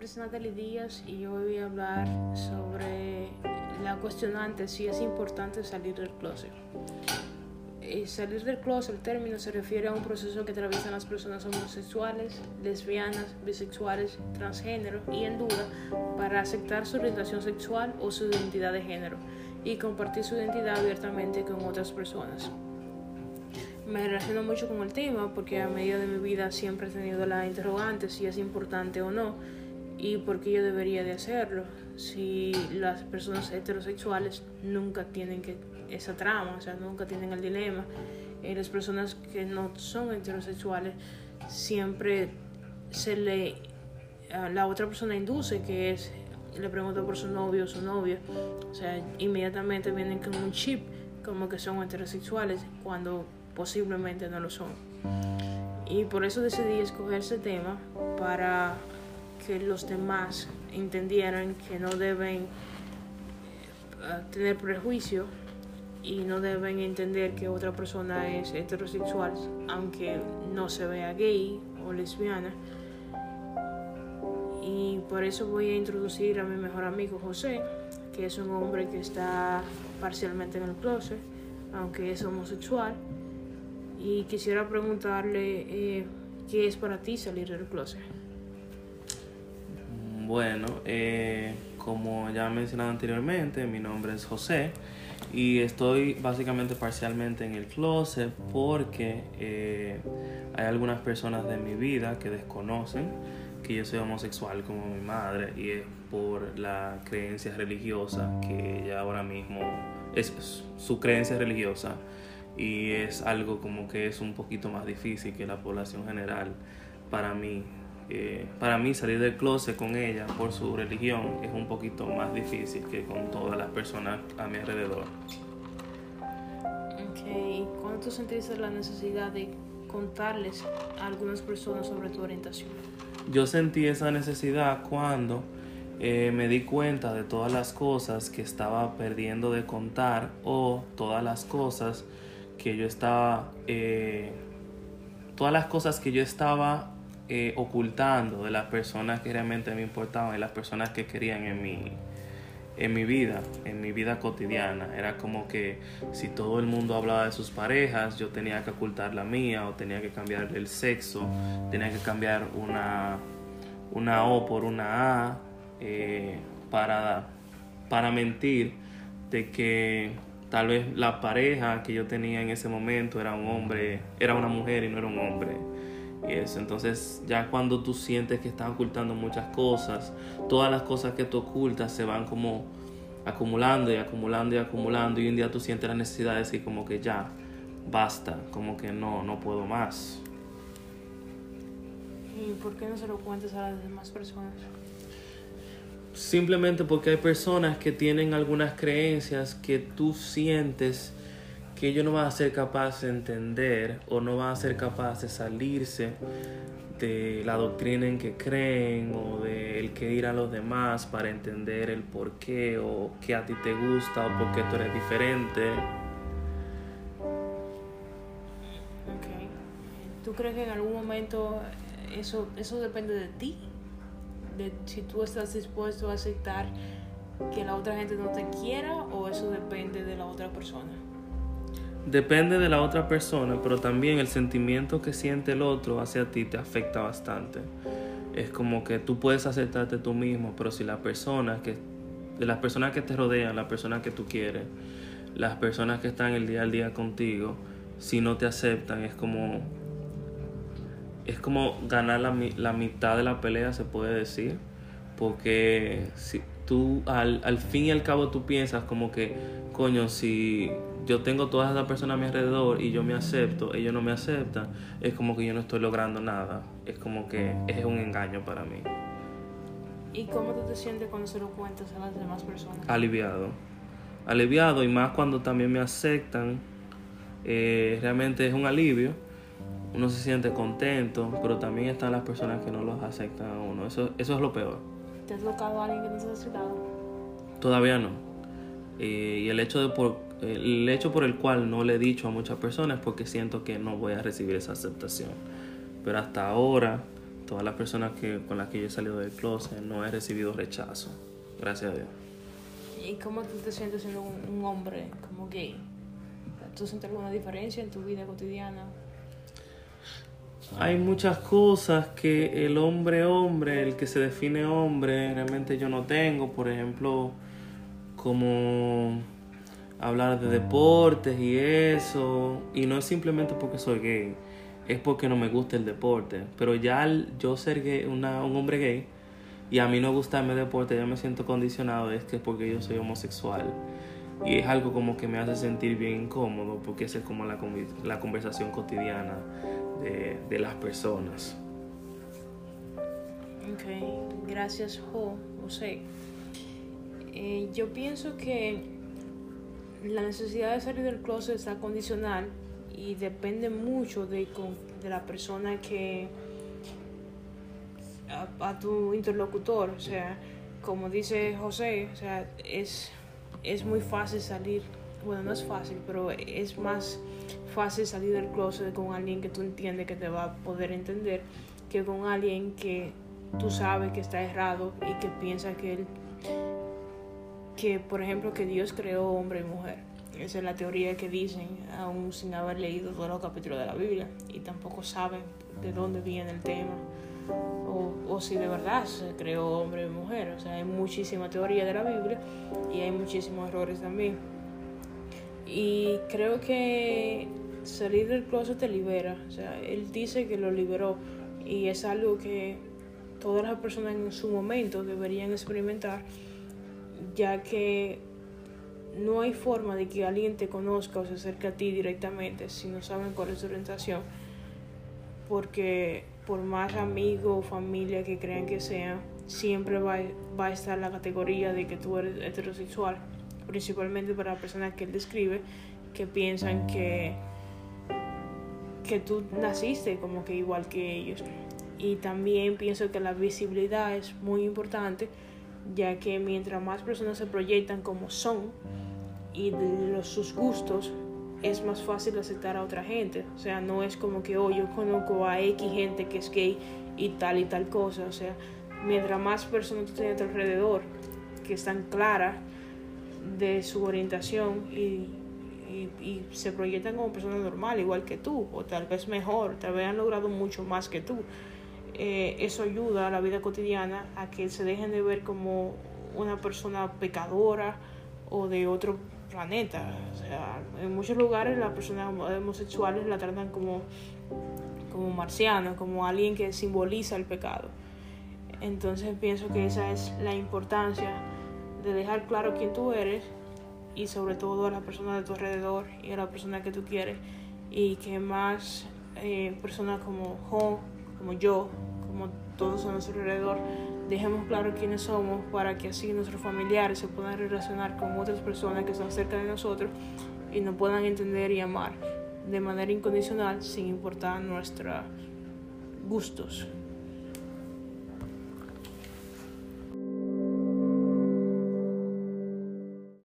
nombre es Natalie Díaz y yo voy a hablar sobre la cuestionante si es importante salir del closet. Eh, salir del closet, el término se refiere a un proceso que atraviesan las personas homosexuales, lesbianas, bisexuales, transgénero y en duda para aceptar su orientación sexual o su identidad de género y compartir su identidad abiertamente con otras personas. Me relaciono mucho con el tema porque a medida de mi vida siempre he tenido la interrogante si es importante o no y por qué yo debería de hacerlo si las personas heterosexuales nunca tienen que esa trama, o sea, nunca tienen el dilema. Y las personas que no son heterosexuales siempre se le la otra persona induce que es le pregunta por su novio o su novia, o sea, inmediatamente vienen con un chip como que son heterosexuales cuando posiblemente no lo son. Y por eso decidí escoger ese tema para que los demás entendieran que no deben eh, tener prejuicio y no deben entender que otra persona es heterosexual aunque no se vea gay o lesbiana. Y por eso voy a introducir a mi mejor amigo José, que es un hombre que está parcialmente en el closet, aunque es homosexual. Y quisiera preguntarle eh, qué es para ti salir del closet. Bueno, eh, como ya he mencionado anteriormente, mi nombre es José y estoy básicamente parcialmente en el closet porque eh, hay algunas personas de mi vida que desconocen que yo soy homosexual como mi madre y es por la creencia religiosa que ella ahora mismo es su creencia religiosa y es algo como que es un poquito más difícil que la población general para mí eh, para mí salir del closet con ella por su religión es un poquito más difícil que con todas las personas a mi alrededor. Ok, ¿cuándo tú sentiste la necesidad de contarles a algunas personas sobre tu orientación? Yo sentí esa necesidad cuando eh, me di cuenta de todas las cosas que estaba perdiendo de contar o todas las cosas que yo estaba... Eh, todas las cosas que yo estaba eh, ocultando de las personas que realmente me importaban y las personas que querían en mi, en mi vida, en mi vida cotidiana. Era como que si todo el mundo hablaba de sus parejas, yo tenía que ocultar la mía o tenía que cambiar el sexo, tenía que cambiar una, una O por una A eh, para, para mentir de que tal vez la pareja que yo tenía en ese momento era un hombre, era una mujer y no era un hombre y eso. Entonces ya cuando tú sientes que estás ocultando muchas cosas, todas las cosas que tú ocultas se van como acumulando y acumulando y acumulando y un día tú sientes la necesidad de decir como que ya, basta, como que no, no puedo más. ¿Y por qué no se lo cuentas a las demás personas? Simplemente porque hay personas que tienen algunas creencias que tú sientes que ellos no van a ser capaces de entender o no van a ser capaces de salirse de la doctrina en que creen o del que ir a los demás para entender el por qué o qué a ti te gusta o por qué tú eres diferente. Okay. ¿Tú crees que en algún momento eso, eso depende de ti? De si tú estás dispuesto a aceptar que la otra gente no te quiera o eso depende de la otra persona? Depende de la otra persona, pero también el sentimiento que siente el otro hacia ti te afecta bastante. Es como que tú puedes aceptarte tú mismo, pero si la persona que de las personas que te rodean, las personas que tú quieres, las personas que están el día al día contigo, si no te aceptan, es como es como ganar la, la mitad de la pelea, se puede decir, porque si tú al, al fin y al cabo tú piensas como que, coño, si yo tengo todas esas personas a mi alrededor y yo me acepto, ellos no me aceptan, es como que yo no estoy logrando nada. Es como que es un engaño para mí. ¿Y cómo tú te sientes cuando se lo cuentas a las demás personas? Aliviado. Aliviado y más cuando también me aceptan. Eh, realmente es un alivio. Uno se siente contento, pero también están las personas que no los aceptan a uno. Eso, eso es lo peor. ¿Te has tocado a alguien que no se ha aceptado? Todavía no. Eh, y el hecho de por el hecho por el cual no le he dicho a muchas personas es porque siento que no voy a recibir esa aceptación. Pero hasta ahora, todas las personas que, con las que yo he salido del closet no he recibido rechazo. Gracias a Dios. ¿Y cómo tú te sientes siendo un, hombre como gay? ¿Tú sientes alguna diferencia en tu vida cotidiana? Hay muchas cosas que el hombre hombre, el que se define hombre, realmente yo no tengo. Por ejemplo, como hablar de deportes y eso. Y no es simplemente porque soy gay, es porque no me gusta el deporte. Pero ya yo ser gay, una, un hombre gay y a mí no gustarme el deporte, ya me siento condicionado, es que es porque yo soy homosexual. Y es algo como que me hace sentir bien incómodo porque esa es como la, la conversación cotidiana de, de las personas. Ok, gracias Jo, José. Eh, yo pienso que la necesidad de salir del closet está condicional y depende mucho de, de la persona que a, tu interlocutor, o sea, como dice José, o sea, es, es muy fácil salir, bueno, no es fácil, pero es más fácil salir del closet con alguien que tú entiendes que te va a poder entender que con alguien que tú sabes que está errado y que piensa que él que, por ejemplo, que Dios creó hombre y mujer. Esa es la teoría que dicen, aún sin haber leído todos los capítulos de la Biblia y tampoco saben de dónde viene el tema o, o si de verdad se creó hombre y mujer. O sea, hay muchísima teoría de la Biblia y hay muchísimos errores también. Y creo que salir del closet te libera. O sea, él dice que lo liberó y es algo que todas las personas en su momento deberían experimentar ya que no hay forma de que alguien te conozca o se acerque a ti directamente si no saben cuál es su orientación, porque por más amigo o familia que crean que sea, siempre va, va a estar la categoría de que tú eres heterosexual, principalmente para las personas que él describe, que piensan que, que tú naciste como que igual que ellos. Y también pienso que la visibilidad es muy importante ya que mientras más personas se proyectan como son y de los, sus gustos, es más fácil aceptar a otra gente. O sea, no es como que, oh, yo conozco a X gente que es gay y tal y tal cosa. O sea, mientras más personas tú tienes a tu alrededor que están claras de su orientación y, y, se proyectan como personas normales, igual que tú, o tal vez mejor, tal vez han logrado mucho más que tú. Eh, eso ayuda a la vida cotidiana a que se dejen de ver como una persona pecadora o de otro planeta. O sea, en muchos lugares las personas homosexuales la tratan como, como marciana, como alguien que simboliza el pecado. Entonces pienso que esa es la importancia de dejar claro quién tú eres y sobre todo a las personas de tu alrededor y a la persona que tú quieres y que más eh, personas como Jo, como yo, como todos a nuestro alrededor, dejemos claro quiénes somos para que así nuestros familiares se puedan relacionar con otras personas que están cerca de nosotros y nos puedan entender y amar de manera incondicional sin importar nuestros gustos.